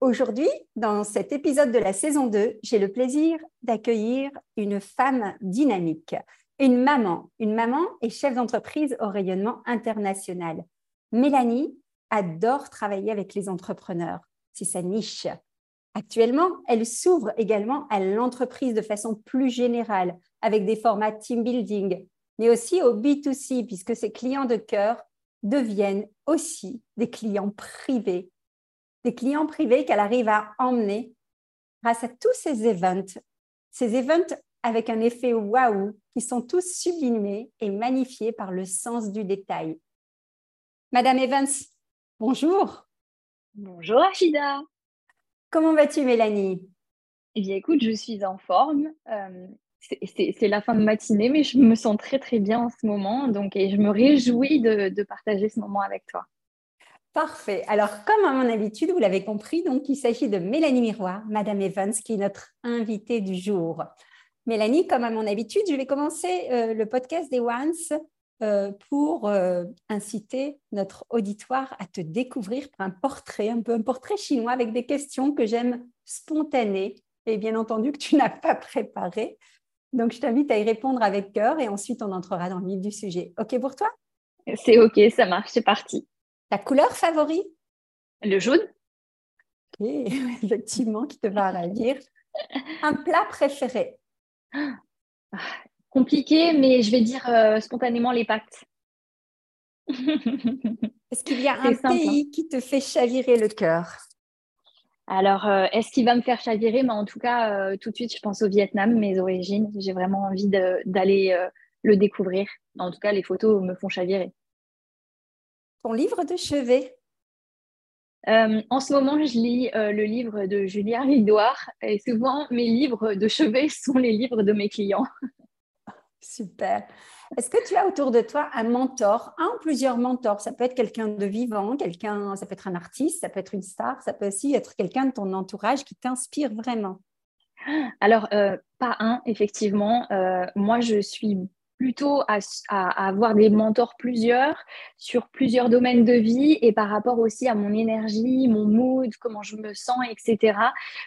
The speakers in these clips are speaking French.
Aujourd'hui, dans cet épisode de la saison 2, j'ai le plaisir d'accueillir une femme dynamique, une maman, une maman et chef d'entreprise au rayonnement international. Mélanie adore travailler avec les entrepreneurs. C'est sa niche. Actuellement, elle s'ouvre également à l'entreprise de façon plus générale, avec des formats team building, mais aussi au B2C, puisque ses clients de cœur deviennent aussi des clients privés. Des clients privés qu'elle arrive à emmener grâce à tous ces events. Ces events avec un effet waouh qui sont tous sublimés et magnifiés par le sens du détail. Madame Evans, bonjour. Bonjour Achida. Comment vas-tu Mélanie? Eh bien écoute, je suis en forme. Euh, c'est la fin de matinée, mais je me sens très très bien en ce moment, donc et je me réjouis de, partager ce moment avec toi. Parfait. Alors, comme à mon habitude, vous l'avez compris, donc il s'agit de Mélanie Miroir, Madame Evans, qui est notre invitée du jour. Mélanie, comme à mon habitude, je vais commencer euh, le podcast des Ones euh, pour euh, inciter notre auditoire à te découvrir un portrait, un peu un portrait chinois avec des questions que j'aime spontanées et bien entendu que tu n'as pas préparées. Donc, je t'invite à y répondre avec cœur et ensuite on entrera dans le vif du sujet. OK pour toi? C'est OK, ça marche, c'est parti. Ta couleur favorite? Le jaune. OK, effectivement, qui te va ravir. Un plat préféré? Compliqué, mais je vais dire euh, spontanément les pâtes. Est-ce qu'il y a un hein. pays qui te fait chavirer le cœur? Alors, euh, est-ce qu'il va me faire chavirer? Mais en tout cas, euh, tout de suite, je pense au Vietnam, mes origines. J'ai vraiment envie d'aller le découvrir. En tout cas, les photos me font chavirer. Ton livre de chevet? En ce moment, je lis le livre de Julia Ridoire. Et souvent, mes livres de chevet sont les livres de mes clients. Super. Est-ce que tu as autour de toi un mentor, un ou plusieurs mentors? Ça peut être quelqu'un de vivant, quelqu'un, ça peut être un artiste, ça peut être une star, ça peut aussi être quelqu'un de ton entourage qui t'inspire vraiment. Alors, euh, pas un, effectivement. Euh, moi, je suis plutôt à, avoir des mentors plusieurs sur plusieurs domaines de vie et par rapport aussi à mon énergie, mon mood, comment je me sens, etc.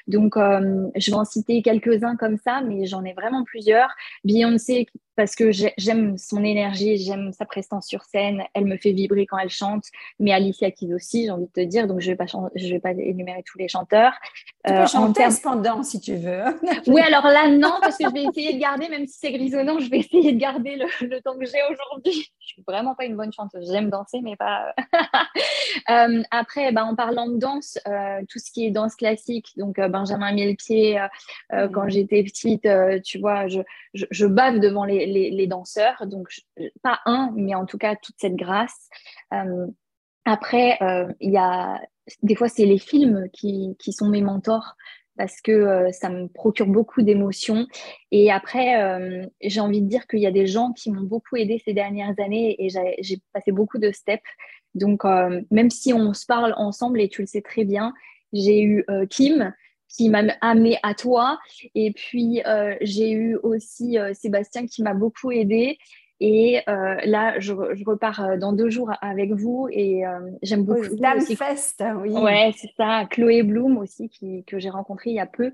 Donc, euh, je vais en citer quelques-uns comme ça, mais j'en ai vraiment plusieurs. Beyoncé, parce que j'aime son énergie, j'aime sa prestance sur scène, elle me fait vibrer quand elle chante, mais Alicia Keys aussi, j'ai envie de te dire, donc je ne vais, pas je vais pas énumérer tous les chanteurs. Tu peux euh, chanter cependant si tu veux. oui, alors là, non, parce que je vais essayer de garder, même si c'est grisonnant, je vais essayer de garder le, temps que j'ai aujourd'hui. Je suis vraiment pas une bonne chanteuse, j'aime danser, mais pas... euh, après, bah, en parlant de danse, euh, tout ce qui est danse classique, donc Benjamin Millepied, mmh. quand j'étais petite, tu vois, je, je, je bave devant les les, danseurs. Donc, pas un, mais en tout cas, toute cette grâce. Euh, après, euh, il y a des fois, c'est les films qui, qui, sont mes mentors parce que euh, ça me procure beaucoup d'émotions. Et après, j'ai envie de dire qu'il y a des gens qui m'ont beaucoup aidé ces dernières années et j'ai passé beaucoup de steps. Donc, même si on se parle ensemble, et tu le sais très bien, j'ai eu Kim, qui m'a amené à toi. Et puis, euh, j'ai eu aussi euh, Sébastien qui m'a beaucoup aidé. Et euh, là, je, repars dans deux jours avec vous et j'aime beaucoup. Slam Fest, oui. Ouais, c'est ça. Chloé Bloom aussi, qui, que j'ai rencontré il y a peu.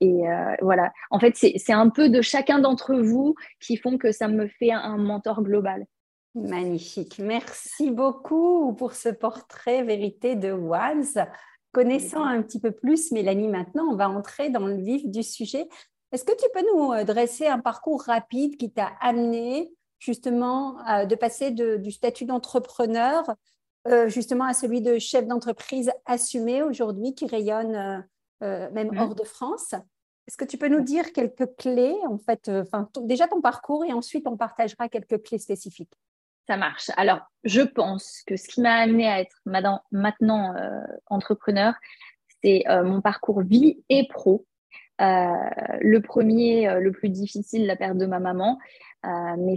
et voilà. En fait, c'est un peu de chacun d'entre vous qui font que ça me fait un mentor global. Magnifique. Merci beaucoup pour ce portrait vérité de Wands connaissant un petit peu plus Mélanie maintenant, on va entrer dans le vif du sujet. Est-ce que tu peux nous euh, dresser un parcours rapide qui t'a amené justement de passer du statut d'entrepreneur euh, justement à celui de chef d'entreprise assumé aujourd'hui qui rayonne même hors de France? Est-ce que tu peux nous dire quelques clés, en fait, déjà ton parcours et ensuite on partagera quelques clés spécifiques ça marche. Alors, je pense que ce qui m'a amené à être maintenant euh, entrepreneur, c'est euh, mon parcours vie et pro. Euh, le premier, le plus difficile, la perte de ma maman, mais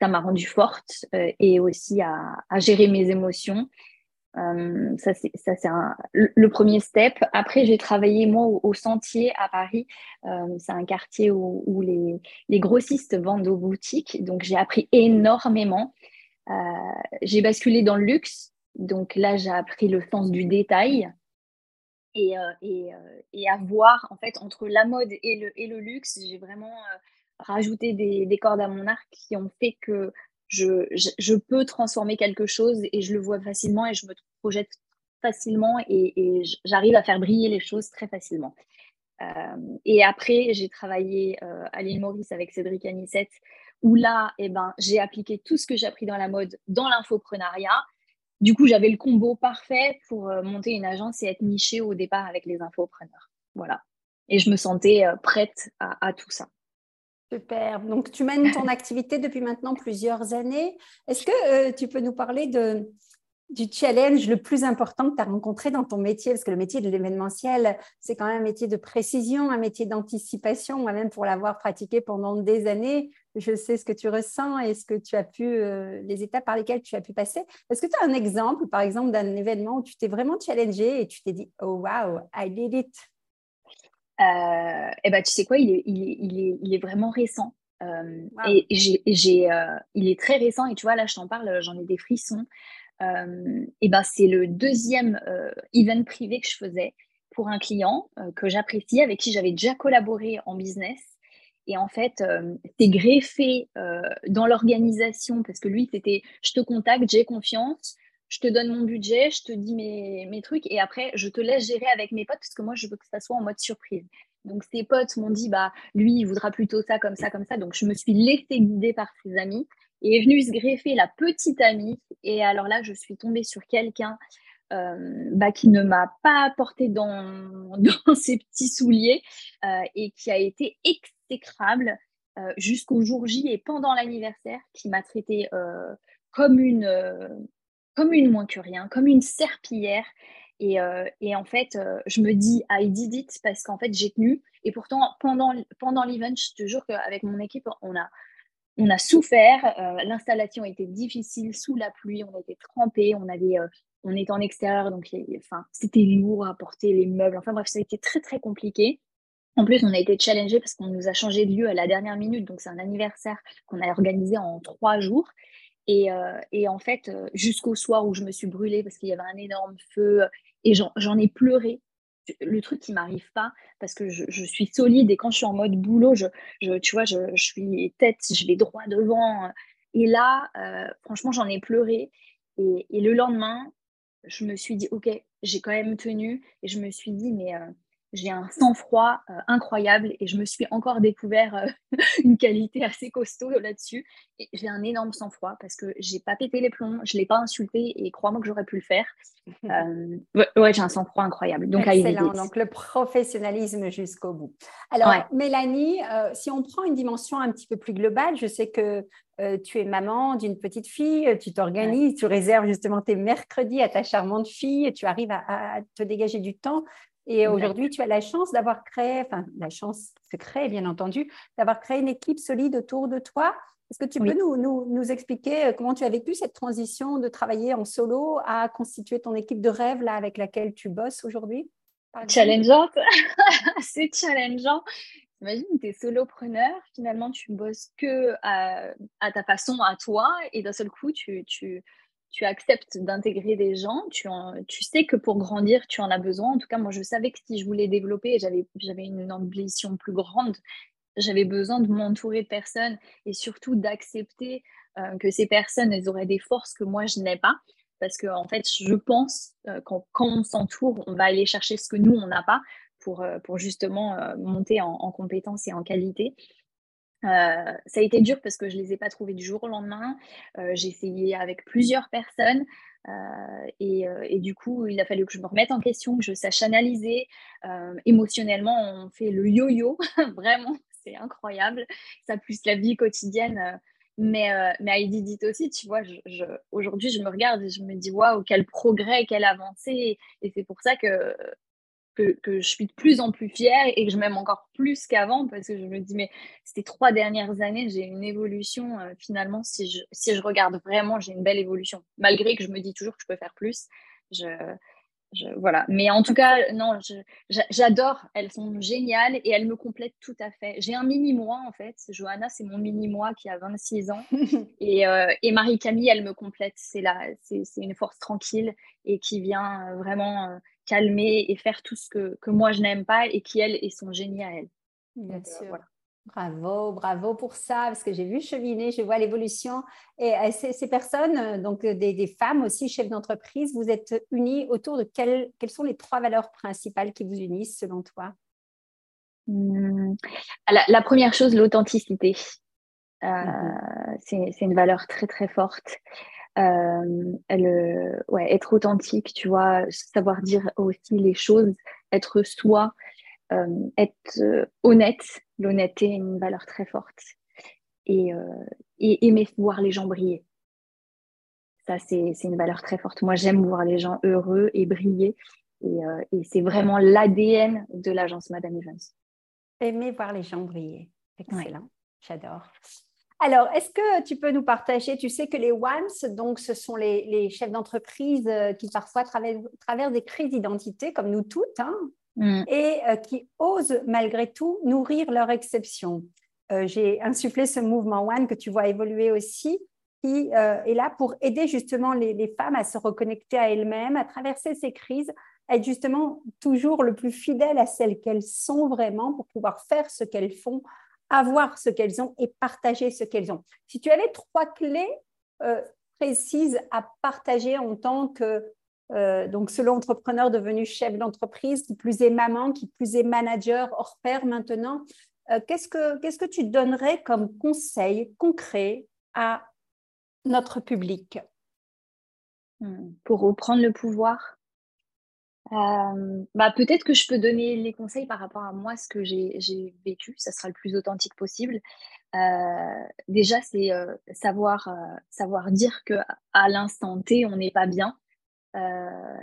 ça m'a rendue forte et aussi à, gérer mes émotions. Ça, c'est le premier step. Après, j'ai travaillé, moi, au, Sentier à Paris. c'est un quartier où, les, grossistes vendent aux boutiques. Donc, j'ai appris énormément. Euh, j'ai basculé dans le luxe. Donc là, j'ai appris le sens du détail et, euh, et, euh, à voir, en fait, entre la mode et le, luxe, j'ai vraiment rajouté des, cordes à mon arc qui ont fait que je, peux transformer quelque chose et je le vois facilement et je me projette facilement et, j'arrive à faire briller les choses très facilement. et après, j'ai travaillé à l'île Maurice avec Cédric Anissette où là, eh ben, j'ai appliqué tout ce que j'ai appris dans la mode dans l'infoprenariat. Du coup, j'avais le combo parfait pour euh, monter une agence et être nichée au départ avec les infopreneurs. Voilà. Et je me sentais euh, prête à, tout ça. Super. Donc, tu mènes ton activité depuis maintenant plusieurs années. Est-ce que euh, tu peux nous parler de, du challenge le plus important que tu as rencontré dans ton métier? Parce que le métier de l'événementiel, c'est quand même un métier de précision, un métier d'anticipation. Moi-même, pour l'avoir pratiqué pendant des années, je sais ce que tu ressens et ce que tu as pu, euh, les étapes par lesquelles tu as pu passer. Est-ce que tu as un exemple, par exemple, d'un événement où tu t'es vraiment challengé et tu t'es dit, oh wow, I did it? Euh, Eh ben, tu sais quoi, il est, il est, il est, il est vraiment récent. Euh, et j'ai, il est très récent et tu vois, là, je t'en parle, j'en ai des frissons. et ben, c'est le deuxième event privé que je faisais pour un client que j'apprécie, avec qui j'avais déjà collaboré en business. Et en fait, euh, c'est greffé euh, dans l'organisation parce que lui, c'était je te contacte, j'ai confiance, je te donne mon budget, je te dis mes, trucs et après, je te laisse gérer avec mes potes parce que moi, je veux que ça soit en mode surprise. Donc, ses potes m'ont dit, bah, lui, il voudra plutôt ça, comme ça, comme ça. Donc, je me suis laissée guider par ses amis et est venue se greffer la petite amie. Et alors là, je suis tombée sur quelqu'un euh, bah, qui ne m'a pas porté dans, ses petits souliers et qui a été exécrable euh, jusqu'au jour J et pendant l'anniversaire, qui m'a traité euh, comme une euh, comme une moins que rien, comme une serpillière. Et, et en fait, je me dis, I did it parce qu'en fait, j'ai tenu. Et pourtant, pendant, pendant l'event, je te jure qu'avec mon équipe, on a, on a souffert. L'installation était difficile sous la pluie, on était trempés, on avait, on était en extérieur, donc enfin, c'était lourd à porter les meubles. Enfin bref, ça a été très très compliqué. En plus, on a été challengé parce qu'on nous a changé de lieu à la dernière minute. Donc, c'est un anniversaire qu'on a organisé en trois jours. Et, euh, en fait, euh, jusqu'au soir où je me suis brûlée parce qu'il y avait un énorme feu et j'en ai pleuré. Le truc qui m'arrive pas parce que je, suis solide et quand je suis en mode boulot, je, tu vois, je, suis tête, je vais droit devant. Et là, euh, franchement, j'en ai pleuré. Et, et, le lendemain, je me suis dit, OK, j'ai quand même tenu. Et je me suis dit, mais j'ai un sang-froid euh, incroyable et je me suis encore découvert euh, une qualité assez costaud là-dessus. Et j'ai un énorme sang-froid parce que j'ai pas pété les plombs, je l'ai pas insulté et crois-moi que j'aurais pu le faire. Euh, ouais, j'ai un sang-froid incroyable. Donc, Excellent. Donc le professionnalisme jusqu'au bout. Alors Mélanie, si on prend une dimension un petit peu plus globale, je sais que tu es maman d'une petite fille, tu t'organises, tu réserves justement tes mercredis à ta charmante fille, et tu arrives à, te dégager du temps et aujourd'hui, tu as la chance d'avoir créé, enfin, la chance se crée, bien entendu, d'avoir créé une équipe solide autour de toi. Est-ce que tu peux nous, nous, nous, expliquer euh, comment tu as vécu cette transition de travailler en solo à constituer ton équipe de rêve là, avec laquelle tu bosses aujourd'hui Challengeante, c'est challengeant. Imagine, tu es solopreneur, finalement, tu bosses que à, à, ta façon, à toi, et d'un seul coup, tu, tu, tu acceptes d'intégrer des gens, tu, tu sais que pour grandir, tu en as besoin. En tout cas, moi, je savais que si je voulais développer, j'avais, une ambition plus grande, j'avais besoin de m'entourer de personnes et surtout d'accepter euh, que ces personnes, elles auraient des forces que moi, je n'ai pas. parce que en fait, je pense euh, quand, quand, on s'entoure, on va aller chercher ce que nous, on n'a pas pour, euh, pour justement euh, monter en, en compétences et en qualité. Euh, ça a été dur parce que je ne les ai pas trouvés du jour au lendemain. Euh, j'ai essayé avec plusieurs personnes euh, et, du coup, il a fallu que je me remette en question, que je sache analyser. émotionnellement, on fait le yo-yo, vraiment, c'est incroyable. Ça plus la vie quotidienne. mais, mais Heidi dit aussi, tu vois, aujourd'hui, je me regarde et je me dis, waouh, quel progrès, quelle avancée. Et c'est pour ça que que, je suis de plus en plus fière et que je m'aime encore plus qu'avant parce que je me dis, mais ces trois dernières années, j'ai une évolution. Euh, finalement, si je, si je regarde vraiment, j'ai une belle évolution. Malgré que je me dis toujours que je peux faire plus. Je, je voilà. Mais en tout cas, non, j'adore. Elles sont géniales et elles me complètent tout à fait. J'ai un mini-moi, en fait. Johanna, c'est mon mini-moi qui a 26 ans. et, euh, et Marie-Camille, elle me complète. C'est une force tranquille et qui vient euh, vraiment calmer et faire tout ce que, que moi je n'aime pas et qui, elle, est son génie à elle. Bien euh, sûr. Bravo, bravo pour ça, parce que j'ai vu cheminer, je vois l'évolution. Et euh, ces, personnes, euh, donc des, femmes aussi, chefs d'entreprise, vous êtes unis autour de quelles, quelles sont les trois valeurs principales qui vous unissent selon toi? Hmm. la, première chose, l'authenticité. Mm-hmm. C'est une valeur très très forte. Euh, ouais, être authentique, tu vois, savoir dire aussi les choses, être soi, euh, être euh, honnête. L'honnêteté est une valeur très forte. Et, et, aimer voir les gens briller. Ça, c'est une valeur très forte. Moi, j'aime voir les gens heureux et briller. Et, et c'est vraiment l'ADN de l'agence Madame Evans. Aimer voir les gens briller. Excellent. J'adore. Alors, est-ce que tu peux nous partager, tu sais que les ONES, donc ce sont les, chefs d'entreprise euh, qui parfois traversent, des crises d'identité, comme nous toutes, hein, mm. et euh, qui osent malgré tout nourrir leur exception. Euh, j'ai insufflé ce mouvement ONE que tu vois évoluer aussi, qui est là pour aider justement les, les femmes à se reconnecter à elles-mêmes, à traverser ces crises, être justement toujours le plus fidèle à celles qu'elles sont vraiment pour pouvoir faire ce qu'elles font avoir ce qu'elles ont et partager ce qu'elles ont. Si tu avais trois clés euh, précises à partager en tant que euh, donc selon entrepreneur devenu chef d'entreprise, qui plus est maman, qui plus est manager hors pair maintenant, euh, qu'est-ce que qu'est-ce que tu donnerais comme conseil concret à notre public? Hmm. pour reprendre le pouvoir? Bah, peut-être que je peux donner les conseils par rapport à moi, ce que j'ai vécu, ça sera le plus authentique possible. Euh, déjà, c'est euh, savoir, savoir dire que à l'instant T, on n'est pas bien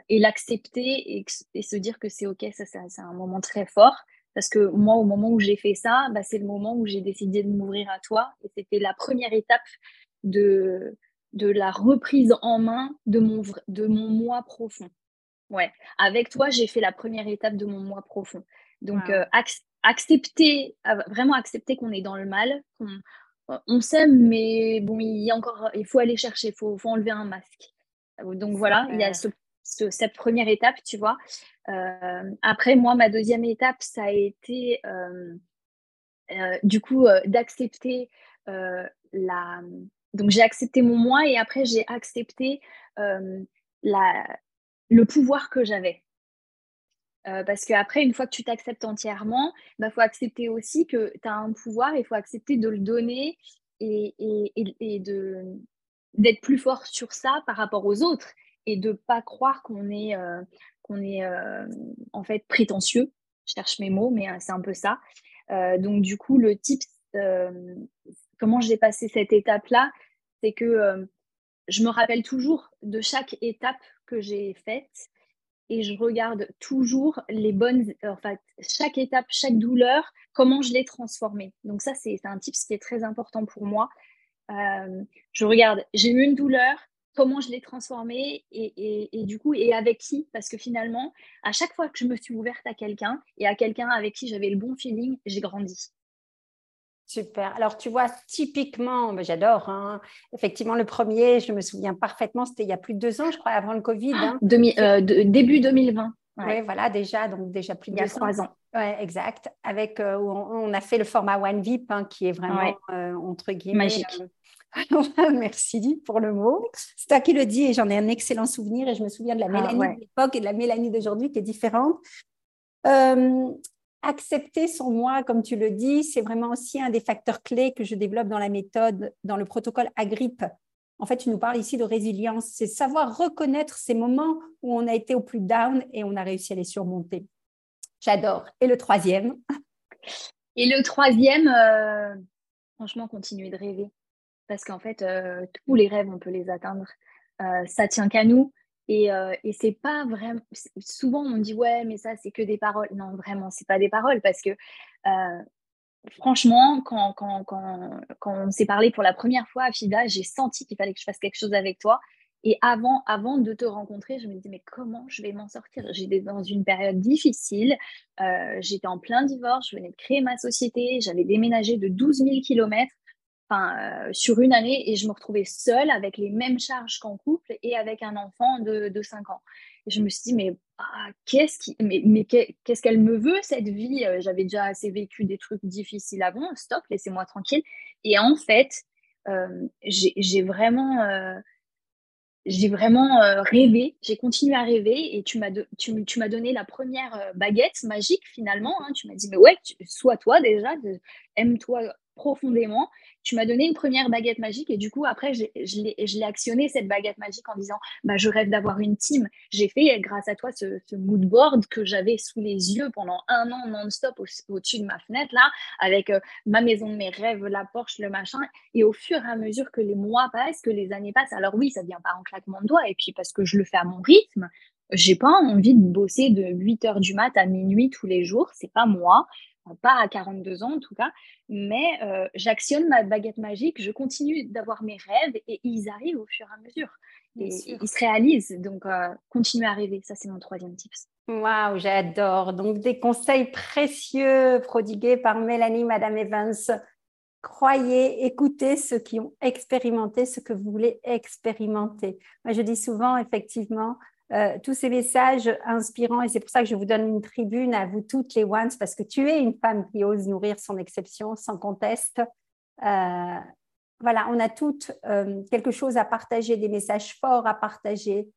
et l'accepter et, et, se dire que c'est OK, ça c'est un moment très fort. Parce que moi, au moment où j'ai fait ça, bah, c'est le moment où j'ai décidé de m'ouvrir à toi. Et c'était la première étape de, de la reprise en main de mon, de mon moi profond. Ouais, avec toi, j'ai fait la première étape de mon moi profond. Donc, euh, accepter, vraiment accepter qu'on est dans le mal, qu'on on s'aime, mais bon, il y a encore, il faut aller chercher, il faut, faut, enlever un masque. Donc voilà, il y a cette première étape, tu vois. Euh, après, moi, ma deuxième étape, ça a été euh, du coup d'accepter la. Donc j'ai accepté mon moi et après j'ai accepté la, le pouvoir que j'avais. Euh, parce qu'après, une fois que tu t'acceptes entièrement, il bah, faut accepter aussi que tu as un pouvoir, il faut accepter de le donner et, et, de, d'être plus fort sur ça par rapport aux autres et de ne pas croire qu'on est, euh, qu'on est euh, en fait prétentieux. Je cherche mes mots, mais c'est un peu ça. donc du coup, le type, comment j'ai passé cette étape-là, c'est que je me rappelle toujours de chaque étape que j'ai faite et je regarde toujours les bonnes, en fait, chaque étape, chaque douleur, comment je l'ai transformée. Donc ça, c'est un tip qui est très important pour moi. Euh, je regarde, j'ai eu une douleur, comment je l'ai transformée et, du coup, et avec qui? Parce que finalement, à chaque fois que je me suis ouverte à quelqu'un et à quelqu'un avec qui j'avais le bon feeling, j'ai grandi. Super. Alors, tu vois, typiquement, ben, j'adore. Hein. Effectivement, le premier, je me souviens parfaitement, c'était il y a plus de deux ans, je crois, avant le Covid. Hein. Euh, début 2020. Oui, voilà, déjà, donc déjà plus de il y a trois ans. Ouais, exact. Avec, où on, a fait le format One VIP, hein, qui est vraiment, entre guillemets... Magique. Merci pour le mot. C'est toi qui le dis et j'en ai un excellent souvenir et je me souviens de la ah, Mélanie de l'époque et de la Mélanie d'aujourd'hui qui est différente. Accepter son moi, comme tu le dis, c'est vraiment aussi un des facteurs clés que je développe dans la méthode, dans le protocole Agrippe, en fait, tu nous parles ici de résilience. C'est savoir reconnaître ces moments où on a été au plus down et on a réussi à les surmonter. J'adore. Et le troisième? Et le troisième, euh, franchement, continuer de rêver. Parce qu'en fait, euh, tous les rêves, on peut les atteindre. Euh, ça tient qu'à nous. Et, c'est pas vraiment. Souvent, on dit ouais, mais ça, c'est que des paroles. Non, vraiment, c'est pas des paroles parce que franchement, quand, quand, quand, on s'est parlé pour la première fois à FIDA, j'ai senti qu'il fallait que je fasse quelque chose avec toi. Et avant, avant de te rencontrer, je me disais, mais comment je vais m'en sortir? J'étais dans une période difficile, j'étais en plein divorce, je venais de créer ma société, j'avais déménagé de 12 000 kilomètres euh, sur une année et je me retrouvais seule avec les mêmes charges qu'en couple et avec un enfant de, de 5 ans. Et je me suis dit, mais, ah, qu'est-ce qui, mais, mais qu'est-ce qu'elle me veut, cette vie? Euh, J'avais déjà assez vécu des trucs difficiles avant, stop, laissez-moi tranquille. Et en fait, euh, j'ai vraiment, j'ai vraiment rêvé, j'ai continué à rêver et tu m'as tu, donné la première baguette magique finalement. Hein. Tu m'as dit, mais ouais, sois toi déjà, aime-toi profondément tu m'as donné une première baguette magique et du coup, après, je l'ai actionné, cette baguette magique, en disant bah, Je rêve d'avoir une team. J'ai fait, grâce à toi, ce, ce mood board que j'avais sous les yeux pendant un an non-stop au-dessus de ma fenêtre, là, avec euh, ma maison de mes rêves, la Porsche, le machin. Et au fur et à mesure que les mois passent, que les années passent, alors oui, ça ne vient pas en claquement de doigts, et puis parce que je le fais à mon rythme, j'ai pas envie de bosser de 8 heures du mat à minuit tous les jours, c'est pas moi pas à 42 ans en tout cas, mais euh, j'actionne ma baguette magique, je continue d'avoir mes rêves et ils arrivent au fur et à mesure. Et, ils se réalisent. Donc, euh, continuer à rêver, ça c'est mon troisième tips. Waouh, j'adore. Donc, des conseils précieux prodigués par Mélanie, Madame Evans. Croyez, écoutez ceux qui ont expérimenté ce que vous voulez expérimenter. Moi, je dis souvent, effectivement, euh, tous ces messages inspirants. Et c'est pour ça que je vous donne une tribune à vous toutes les ones, parce que tu es une femme qui ose nourrir son exception sans conteste. Euh, voilà, on a toutes euh, quelque chose à partager, des messages forts à partager.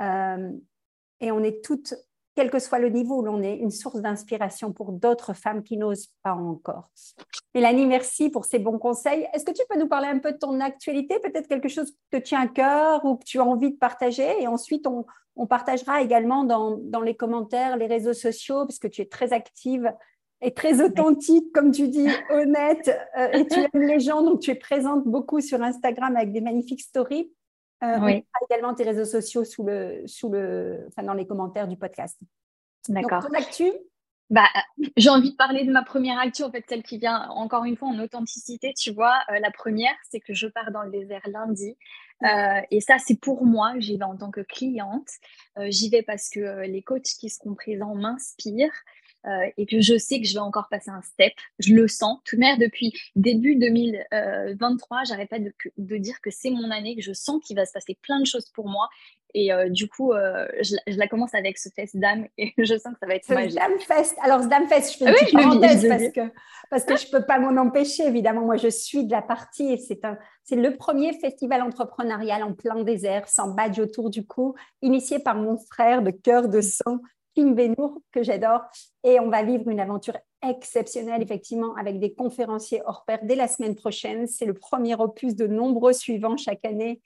et on est toutes quel que soit le niveau où l'on est, une source d'inspiration pour d'autres femmes qui n'osent pas encore. Mélanie, merci pour ces bons conseils. Est-ce que tu peux nous parler un peu de ton actualité, peut-être quelque chose qui te tient à cœur ou que tu as envie de partager? Et ensuite, on, partagera également dans, les commentaires, les réseaux sociaux, parce que tu es très active et très authentique, comme tu dis, honnête, euh, et tu aimes les gens, donc tu es présente beaucoup sur Instagram avec des magnifiques stories. Euh, oui. également tes réseaux sociaux sous le, sous le, enfin, dans les commentaires du podcast. D'accord. Ton actu? Bah, j'ai envie de parler de ma première actu, en fait, celle qui vient encore une fois en authenticité. Tu vois, euh, la première, c'est que je pars dans le désert lundi. Euh, et ça, c'est pour moi. J'y vais en tant que cliente. J'y vais parce que les coachs qui seront présents m'inspirent. Euh, et que je sais que je vais encore passer un step. Je le sens. Tout de même, depuis début 2023, j'arrête pas de, de, dire que c'est mon année, que je sens qu'il va se passer plein de choses pour moi. Et euh, du coup, euh, je, la commence avec ce fest d'âme et je sens que ça va être Dame Fest. Alors, ce Dame Fest, je fais une ah parenthèse parce, que, parce que je ne peux pas m'en empêcher, évidemment. Moi, je suis de la partie et c'est, un, c'est le premier festival entrepreneurial en plein désert, sans badge autour du cou, initié par mon frère de cœur de sang, Kim Benour, que j'adore. Et on va vivre une aventure exceptionnelle, effectivement, avec des conférenciers hors pair dès la semaine prochaine. C'est le premier opus de nombreux suivants chaque année.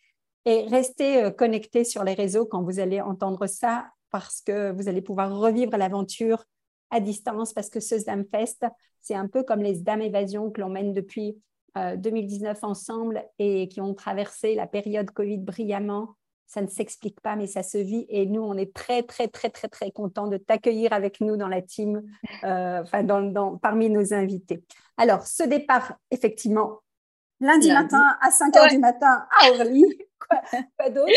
Et restez euh, connectés sur les réseaux quand vous allez entendre ça, parce que vous allez pouvoir revivre l'aventure à distance, parce que ce Zdam Fest, c'est un peu comme les Zdam Évasion que l'on mène depuis 2019 euh, ensemble et qui ont traversé la période Covid brillamment ça ne s'explique pas, mais ça se vit. Et nous, on est très, très, très, très, très contents de t'accueillir avec nous dans la team, euh, enfin, dans, parmi nos invités. Alors, ce départ, effectivement, lundi, matin à 5 h du matin à Orly. quoi, d'autre?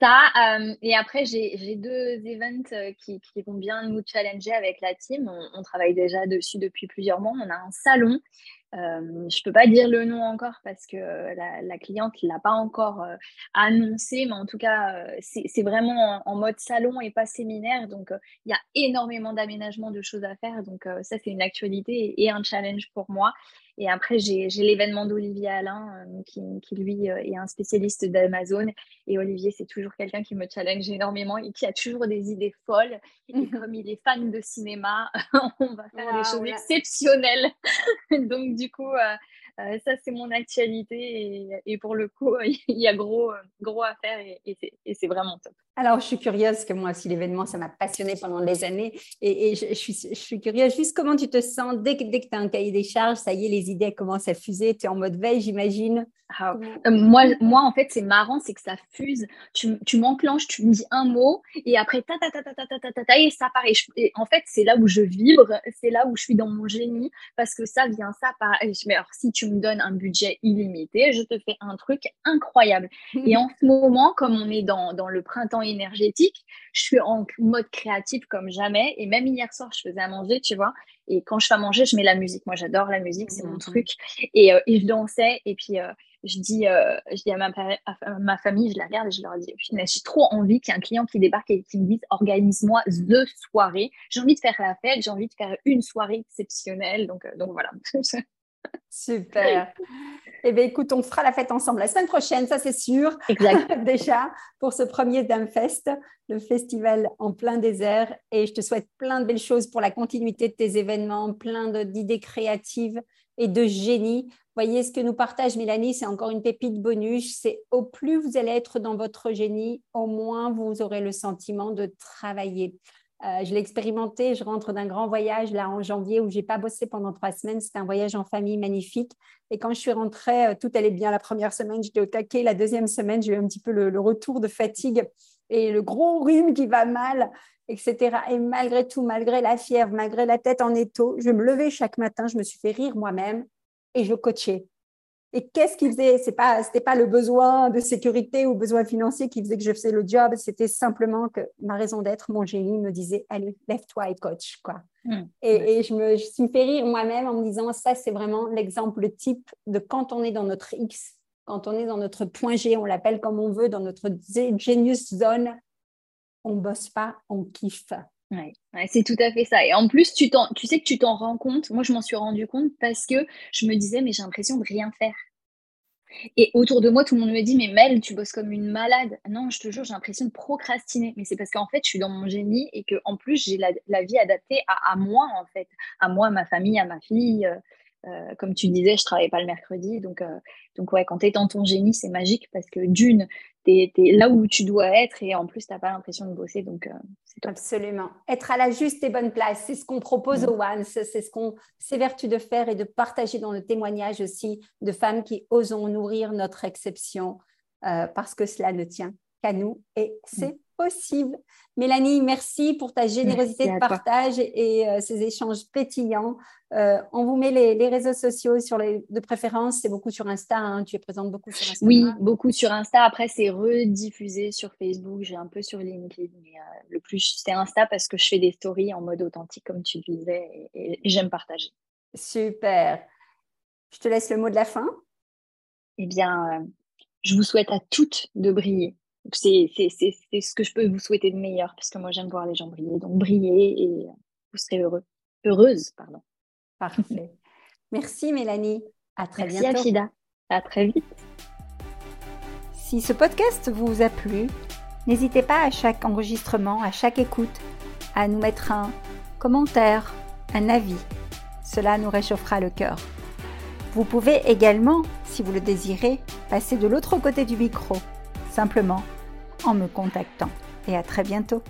Ça, euh, et après, j'ai deux events euh, qui, vont bien nous challenger avec la team. On, on, travaille déjà dessus depuis plusieurs mois. On a un salon Euh, je peux pas dire le nom encore parce que la, la cliente l'a pas encore euh, annoncé, mais en tout cas, euh, c'est vraiment en, mode salon et pas séminaire. Donc, il y a énormément d'aménagements de choses à faire. Donc, ça, c'est une actualité et un challenge pour moi. Et après, j'ai l'événement d'Olivier Alain, euh, qui, qui, lui euh, est un spécialiste d'Amazon. Et Olivier, c'est toujours quelqu'un qui me challenge énormément et qui a toujours des idées folles. Et comme il est fan de cinéma, on va faire des choses exceptionnelles. Donc, du coup, euh, euh, ça, c'est mon actualité et, pour le coup, il y a gros, gros à faire et, c'est vraiment top. Alors, je suis curieuse, que moi aussi, l'événement, ça m'a passionnée pendant des années. Et, je, suis, je, suis, curieuse, juste comment tu te sens dès que, dès que tu as un cahier des charges, ça y est, les idées commencent à fuser, tu es en mode veille, j'imagine. Ah, euh, moi, moi, en fait, c'est marrant, c'est que ça fuse. Tu, tu m'enclenches, tu me dis un mot, et après, ta ta ta ta ta ta ta, ta, ta et ça part. Et, en fait, c'est là où je vibre, c'est là où je suis dans mon génie, parce que ça vient, ça part. Mais alors, si tu me donnes un budget illimité, je te fais un truc incroyable. et en ce moment, comme on est dans, dans le printemps énergétique, je suis en mode créatif comme jamais. Et même hier soir, je faisais à manger, tu vois. Et quand je fais à manger, je mets la musique. Moi, j'adore la musique, c'est mon mmh. truc. Et, euh, et, je dansais. Et puis, euh, je dis, euh, je dis à, ma, ma, famille, je la regarde et je leur dis, j'ai trop envie qu'il y ait un client qui débarque et qui me dise, organise-moi deux soirées. J'ai envie de faire la fête, j'ai envie de faire une soirée exceptionnelle. Donc, donc voilà. Super. Eh bien, écoute, on fera la fête ensemble la semaine prochaine, ça c'est sûr. Exact. Déjà, pour ce premier Fest, le festival en plein désert. Et je te souhaite plein de belles choses pour la continuité de tes événements, plein d'idées créatives et de génie. Voyez ce que nous partage Mélanie, c'est encore une pépite bonus. C'est au plus vous allez être dans votre génie, au moins vous aurez le sentiment de travailler. Euh, je l'ai expérimenté, je rentre d'un grand voyage là en janvier où j'ai pas bossé pendant trois semaines. C'était un voyage en famille magnifique. Et quand je suis rentrée, euh, tout allait bien. La première semaine, j'étais au taquet. La deuxième semaine, j'ai eu un petit peu le, retour de fatigue et le gros rhume qui va mal, etc. Et malgré tout, malgré la fièvre, malgré la tête en étau, je me levais chaque matin, je me suis fait rire moi-même et je coachais. Et qu'est-ce qui faisait C'est pas, c'était pas le besoin de sécurité ou besoin financier qui faisait que je faisais le job. C'était simplement que ma raison d'être, mon génie me disait allez, lève-toi et coach quoi. Mmh. Et, je me, je suis fait rire moi-même en me disant ça, c'est vraiment l'exemple type de quand on est dans notre X, quand on est dans notre point G, on l'appelle comme on veut, dans notre genius zone, on bosse pas, on kiffe. C'est tout à fait ça. Et en plus, tu, sais que tu t'en rends compte. Moi, je m'en suis rendu compte parce que je me disais, mais j'ai l'impression de rien faire. Et autour de moi, tout le monde me dit, mais Mel, tu bosses comme une malade. Non, je te jure, j'ai l'impression de procrastiner. Mais c'est parce qu'en fait, je suis dans mon génie et que en plus, j'ai la, vie adaptée à, moi, en fait. À moi, à ma famille, à ma fille. Euh, euh, comme tu disais, je travaille pas le mercredi. Donc, euh, donc ouais, quand tu es dans ton génie, c'est magique parce que d'une, tu es, là où tu dois être et en plus, tu n'as pas l'impression de bosser. Donc, euh, c'est Absolument. Être à la juste et bonne place, c'est ce qu'on propose au One. C'est ce qu'on s'évertue de faire et de partager dans le témoignage aussi de femmes qui osent nourrir notre exception parce que cela ne tient qu'à nous et c'est possible. Mélanie, merci pour ta générosité de partage et, euh, ces échanges pétillants. Euh, on vous met les, réseaux sociaux sur les, de préférence, c'est beaucoup sur Insta, hein. tu es présente beaucoup sur Insta. Oui, beaucoup sur Insta. Après, c'est rediffusé sur Facebook, j'ai un peu sur LinkedIn, mais euh, le plus c'est Insta parce que je fais des stories en mode authentique, comme tu disais, et, et j'aime partager. Super. Je te laisse le mot de la fin. Eh bien, je vous souhaite à toutes de briller c'est ce que je peux vous souhaiter de meilleur, parce que moi, j'aime voir les gens briller. Donc, briller et vous serez heureux. Heureuse, pardon. Parfait. Merci, Mélanie. À très Merci, bientôt. Afida. À très vite. Si ce podcast vous a plu, n'hésitez pas à chaque enregistrement, à chaque écoute, à nous mettre un commentaire, un avis. Cela nous réchauffera le cœur. Vous pouvez également, si vous le désirez, passer de l'autre côté du micro simplement en me contactant. Et à très bientôt.